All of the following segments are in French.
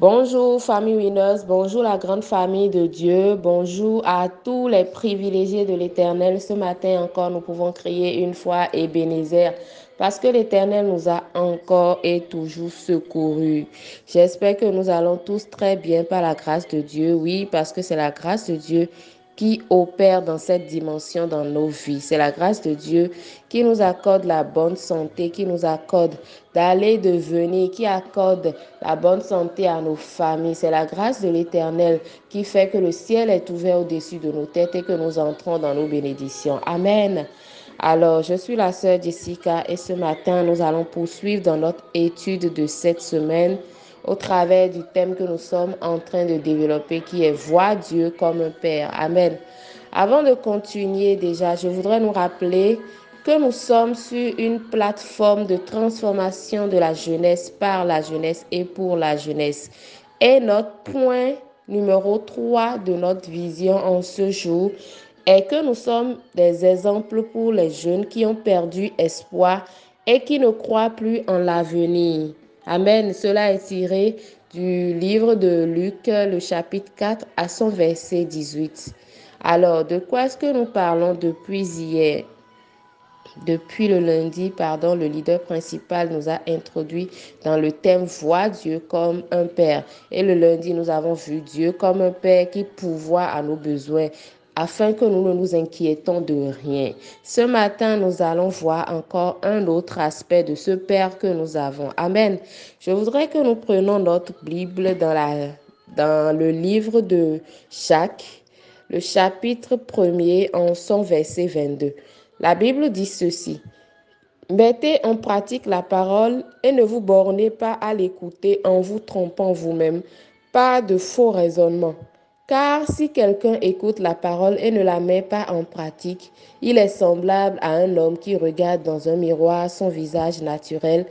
Bonjour famille Winners, bonjour la grande famille de Dieu, bonjour à tous les privilégiés de l'Éternel. Ce matin encore, nous pouvons crier une fois Ebenezer parce que l'Éternel nous a encore et toujours secourus. J'espère que nous allons tous très bien par la grâce de Dieu. Oui, parce que c'est la grâce de Dieu qui opère dans cette dimension dans nos vies. C'est la grâce de Dieu qui nous accorde la bonne santé, qui nous accorde d'aller, de venir, qui accorde la bonne santé à nos familles. C'est la grâce de l'Éternel qui fait que le ciel est ouvert au-dessus de nos têtes et que nous entrons dans nos bénédictions. Amen. Alors, je suis la sœur Jessica et ce matin, nous allons poursuivre dans notre étude de cette semaine au travers du thème que nous sommes en train de développer qui est Voir Dieu comme un Père. Amen. Avant de continuer déjà, je voudrais nous rappeler que nous sommes sur une plateforme de transformation de la jeunesse par la jeunesse et pour la jeunesse. Et notre point numéro 3 de notre vision en ce jour est que nous sommes des exemples pour les jeunes qui ont perdu espoir et qui ne croient plus en l'avenir. Amen. Cela est tiré du livre de Luc, le chapitre 4 à son verset 18. Alors, de quoi est-ce que nous parlons depuis hier? Depuis le lundi, pardon, le leader principal nous a introduit dans le thème Voir Dieu comme un Père. Et le lundi, nous avons vu Dieu comme un Père qui pourvoit à nos besoins, afin que nous ne nous inquiétons de rien. Ce matin, nous allons voir encore un autre aspect de ce Père que nous avons. Amen. Je voudrais que nous prenions notre Bible dans, le livre de Jacques, le chapitre 1er en son verset 22. La Bible dit ceci. Mettez en pratique la parole et ne vous bornez pas à l'écouter en vous trompant vous-même. Pas de faux raisonnements. Car si quelqu'un écoute la parole et ne la met pas en pratique, il est semblable à un homme qui regarde dans un miroir son visage naturel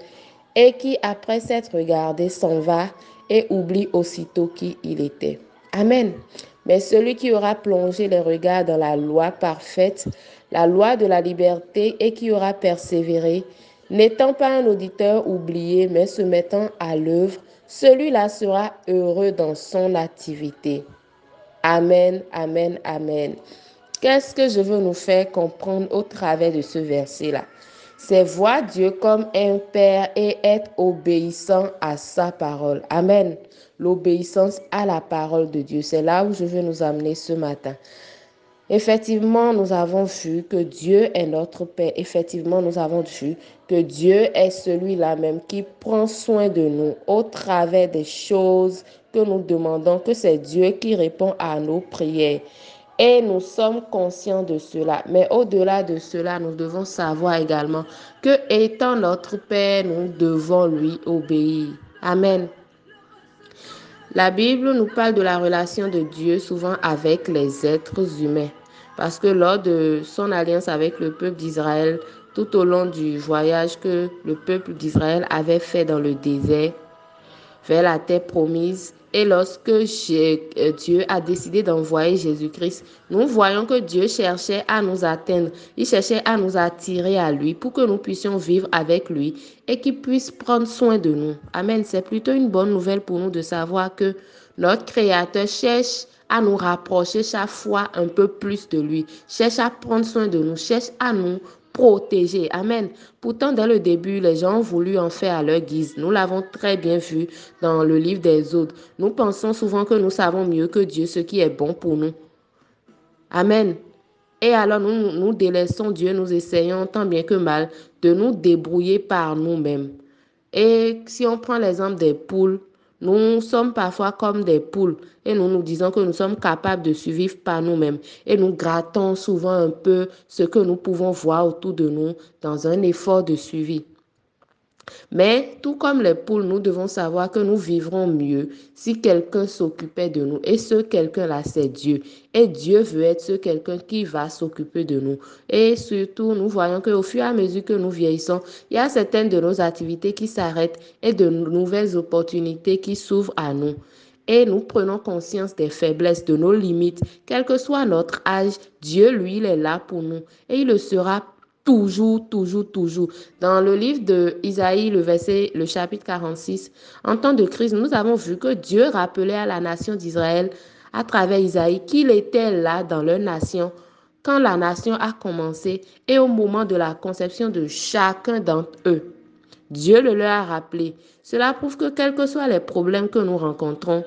et qui, après s'être regardé, s'en va et oublie aussitôt qui il était. Amen. Mais celui qui aura plongé les regards dans la loi parfaite, la loi de la liberté, et qui aura persévéré, n'étant pas un auditeur oublié, mais se mettant à l'œuvre, celui-là sera heureux dans son activité. Amen, amen, amen. Qu'est-ce que je veux nous faire comprendre au travers de ce verset-là? C'est voir Dieu comme un Père et être obéissant à sa parole. Amen. L'obéissance à la parole de Dieu. C'est là où je veux nous amener ce matin. Effectivement, nous avons vu que Dieu est notre Père. Effectivement, nous avons vu que Dieu est celui-là même qui prend soin de nous au travers des choses que nous demandons, que c'est Dieu qui répond à nos prières. Et nous sommes conscients de cela. Mais au-delà de cela, nous devons savoir également que étant notre Père, nous devons lui obéir. Amen. La Bible nous parle de la relation de Dieu souvent avec les êtres humains. Parce que lors de son alliance avec le peuple d'Israël, tout au long du voyage que le peuple d'Israël avait fait dans le désert vers la terre promise, et lorsque euh, Dieu a décidé d'envoyer Jésus-Christ, nous voyons que Dieu cherchait à nous atteindre, il cherchait à nous attirer à lui pour que nous puissions vivre avec lui et qu'il puisse prendre soin de nous. Amen. C'est plutôt une bonne nouvelle pour nous de savoir que notre Créateur cherche à nous rapprocher chaque fois un peu plus de lui, cherche à prendre soin de nous, cherche à nous protéger. Amen. Pourtant, dès le début, les gens ont voulu en faire à leur guise. Nous l'avons très bien vu dans le livre des autres. Nous pensons souvent que nous savons mieux que Dieu ce qui est bon pour nous. Amen. Et alors nous nous délaissons Dieu, nous essayons tant bien que mal de nous débrouiller par nous-mêmes. Et si on prend l'exemple des poules, nous sommes parfois comme des poules et nous nous disons que nous sommes capables de survivre par nous-mêmes et nous grattons souvent un peu ce que nous pouvons voir autour de nous dans un effort de suivi. Mais tout comme les poules, nous devons savoir que nous vivrons mieux si quelqu'un s'occupait de nous. Et ce quelqu'un-là, c'est Dieu. Et Dieu veut être ce quelqu'un qui va s'occuper de nous. Et surtout, nous voyons qu'au fur et à mesure que nous vieillissons, il y a certaines de nos activités qui s'arrêtent et de nouvelles opportunités qui s'ouvrent à nous. Et nous prenons conscience des faiblesses, de nos limites. Quel que soit notre âge, Dieu, lui, il est là pour nous. Et il le sera toujours, toujours, toujours. Dans le livre de Isaïe, le verset, le chapitre 46, en temps de crise, nous avons vu que Dieu rappelait à la nation d'Israël à travers Isaïe qu'il était là dans leur nation quand la nation a commencé et au moment de la conception de chacun d'entre eux. Dieu le leur a rappelé. Cela prouve que quels que soient les problèmes que nous rencontrons,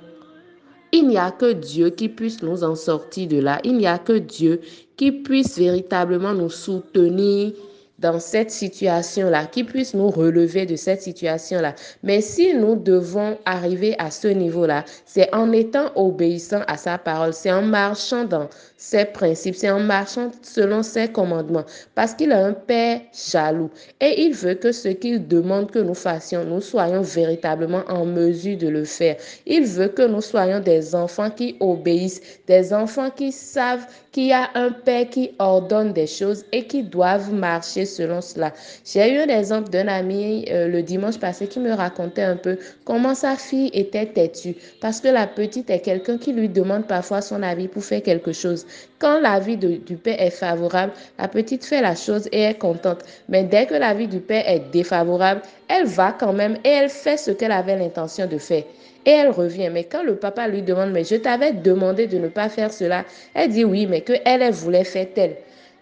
il n'y a que Dieu qui puisse nous en sortir de là. Il n'y a que Dieu qui puisse véritablement nous soutenir dans cette situation-là, qui puisse nous relever de cette situation-là. Mais si nous devons arriver à ce niveau-là, c'est en étant obéissant à sa parole, c'est en marchant dans ses principes, c'est en marchant selon ses commandements, parce qu'il a un Père jaloux et il veut que ce qu'il demande que nous fassions, nous soyons véritablement en mesure de le faire. Il veut que nous soyons des enfants qui obéissent, des enfants qui savent qu'il y a un Père qui ordonne des choses et qui doivent marcher selon cela. J'ai eu un exemple d'un ami euh, le dimanche passé qui me racontait un peu comment sa fille était têtue parce que la petite est quelqu'un qui lui demande parfois son avis pour faire quelque chose. Quand l'avis du père est favorable, la petite fait la chose et est contente. Mais dès que l'avis du père est défavorable, elle va quand même et elle fait ce qu'elle avait l'intention de faire. Et elle revient. Mais quand le papa lui demande, mais je t'avais demandé de ne pas faire cela, elle dit oui, mais que elle, elle voulait faire tel.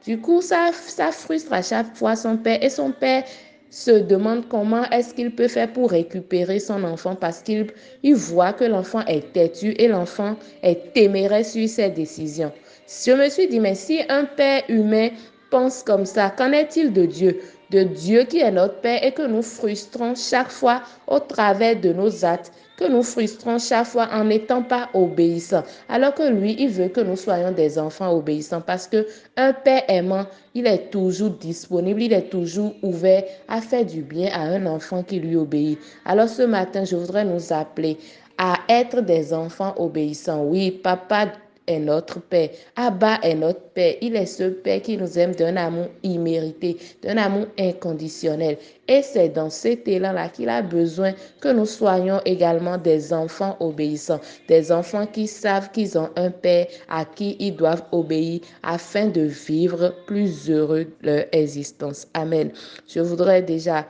Du coup, ça, frustre à chaque fois son père. Et son père se demande comment est-ce qu'il peut faire pour récupérer son enfant parce qu'il il voit que l'enfant est têtu et l'enfant est téméraire sur ses décisions. Je me suis dit, mais si un père humain pense comme ça, qu'en est-il de Dieu? De Dieu qui est notre Père et que nous frustrons chaque fois au travers de nos actes que nous frustrons chaque fois en n'étant pas obéissants. Alors que lui, il veut que nous soyons des enfants obéissants parce que un père aimant, il est toujours disponible, il est toujours ouvert à faire du bien à un enfant qui lui obéit. Alors ce matin, je voudrais nous appeler à être des enfants obéissants. Oui, papa est notre Père. Abba est notre Père. Il est ce Père qui nous aime d'un amour immérité, d'un amour inconditionnel. Et c'est dans cet élan-là qu'il a besoin que nous soyons également des enfants obéissants, des enfants qui savent qu'ils ont un Père à qui ils doivent obéir afin de vivre plus heureux leur existence. Amen. Je voudrais déjà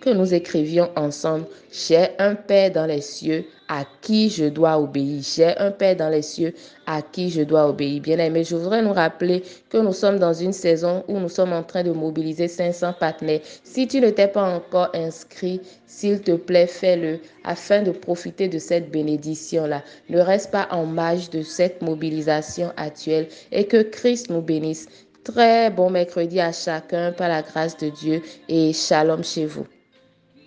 que nous écrivions ensemble, j'ai un Père dans les cieux à qui je dois obéir. J'ai un Père dans les cieux à qui je dois obéir. Bien aimé, je voudrais nous rappeler que nous sommes dans une saison où nous sommes en train de mobiliser 500 partenaires. Si tu ne t'es pas encore inscrit, s'il te plaît, fais-le afin de profiter de cette bénédiction-là. Ne reste pas en marge de cette mobilisation actuelle et que Christ nous bénisse. Très bon mercredi à chacun par la grâce de Dieu et shalom chez vous.